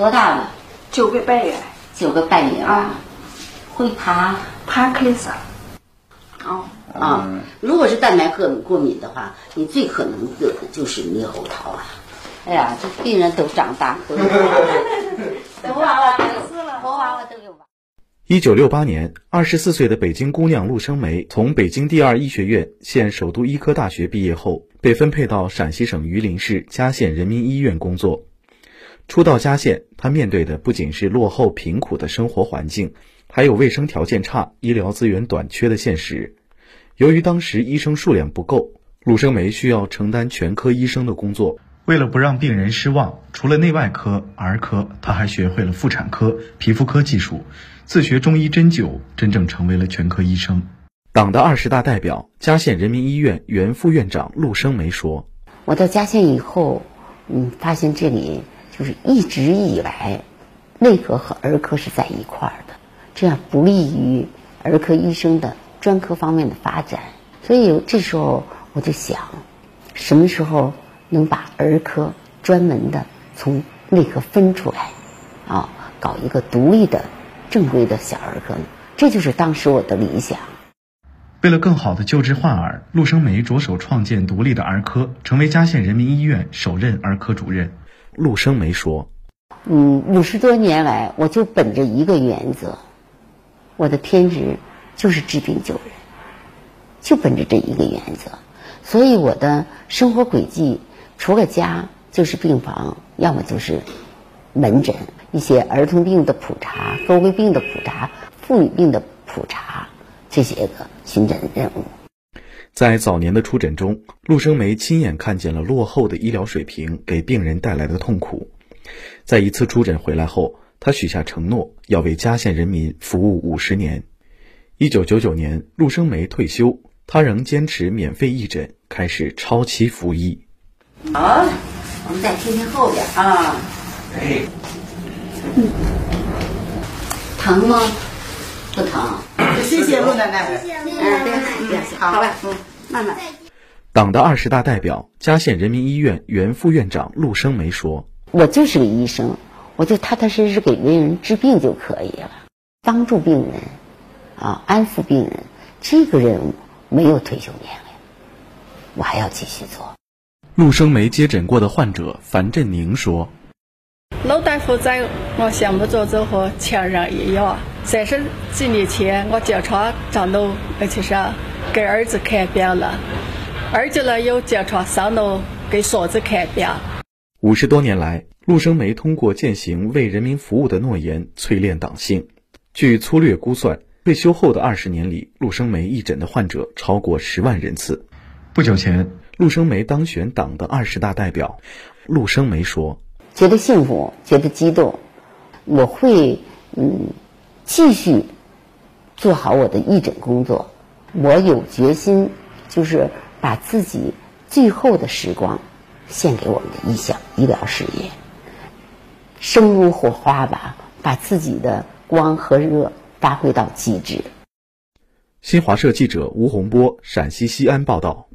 多大了？九个半月，九个半月啊。会爬？爬可以上。哦啊，如果是蛋白过过敏的话，你最可能得的就是猕猴桃啊。哎呀，这病人都长大，都头娃娃都头娃娃都有娃。一九六八年，二十四岁的北京姑娘陆生梅从北京第二医学院（现首都医科大学）毕业后，被分配到陕西省榆林市嘉县人民医院工作。初到嘉县，他面对的不仅是落后贫苦的生活环境，还有卫生条件差、医疗资源短缺的现实。由于当时医生数量不够，陆生梅需要承担全科医生的工作。为了不让病人失望，除了内外科、儿科，他还学会了妇产科、皮肤科技术，自学中医针灸，真正成为了全科医生。党的二十大代表、嘉县人民医院原副院长陆生梅说：“我到嘉县以后，嗯，发现这里就是一直以来，内科和儿科是在一块儿的，这样不利于儿科医生的专科方面的发展。所以这时候我就想，什么时候？”能把儿科专门的从内科分出来，啊，搞一个独立的、正规的小儿科呢，这就是当时我的理想。为了更好的救治患儿，陆生梅着手创建独立的儿科，成为嘉县人民医院首任儿科主任。陆生梅说：“嗯，五十多年来，我就本着一个原则，我的天职就是治病救人，就本着这一个原则，所以我的生活轨迹。”除了家就是病房，要么就是门诊，一些儿童病的普查、高危病的普查、妇女病的普查这些个巡诊任务。在早年的出诊中，陆生梅亲眼看见了落后的医疗水平给病人带来的痛苦。在一次出诊回来后，他许下承诺，要为嘉县人民服务五十年。一九九九年，陆生梅退休，他仍坚持免费义诊，开始超期服役。好，我们再听听后边啊。哎，嗯，疼吗？不疼。谢谢陆奶奶。谢谢陆奶奶。嗯，好，好吧，嗯，慢慢。党的二十大代表、嘉县人民医院原副院长陆生梅说：“我就是个医生，我就踏踏实实给病人治病就可以了，帮助病人，啊，安抚病人，这个任务没有退休年龄，我还要继续做。”陆生梅接诊过的患者樊振宁说：“老大夫在我项目组之后强人一样。三十几年前我经常上路，而且是给儿子看病了，儿子呢又经常上楼给嫂子看病。五十多年来，陆生梅通过践行为人民服务的诺言，淬炼党性。据粗略估算，退休后的二十年里，陆生梅义诊的患者超过十万人次。不久前。”陆生梅当选党的二十大代表，陆生梅说：“觉得幸福，觉得激动，我会嗯继续做好我的义诊工作。我有决心，就是把自己最后的时光献给我们的医校医疗事业，生如火花吧，把自己的光和热发挥到极致。”新华社记者吴洪波陕西西安报道。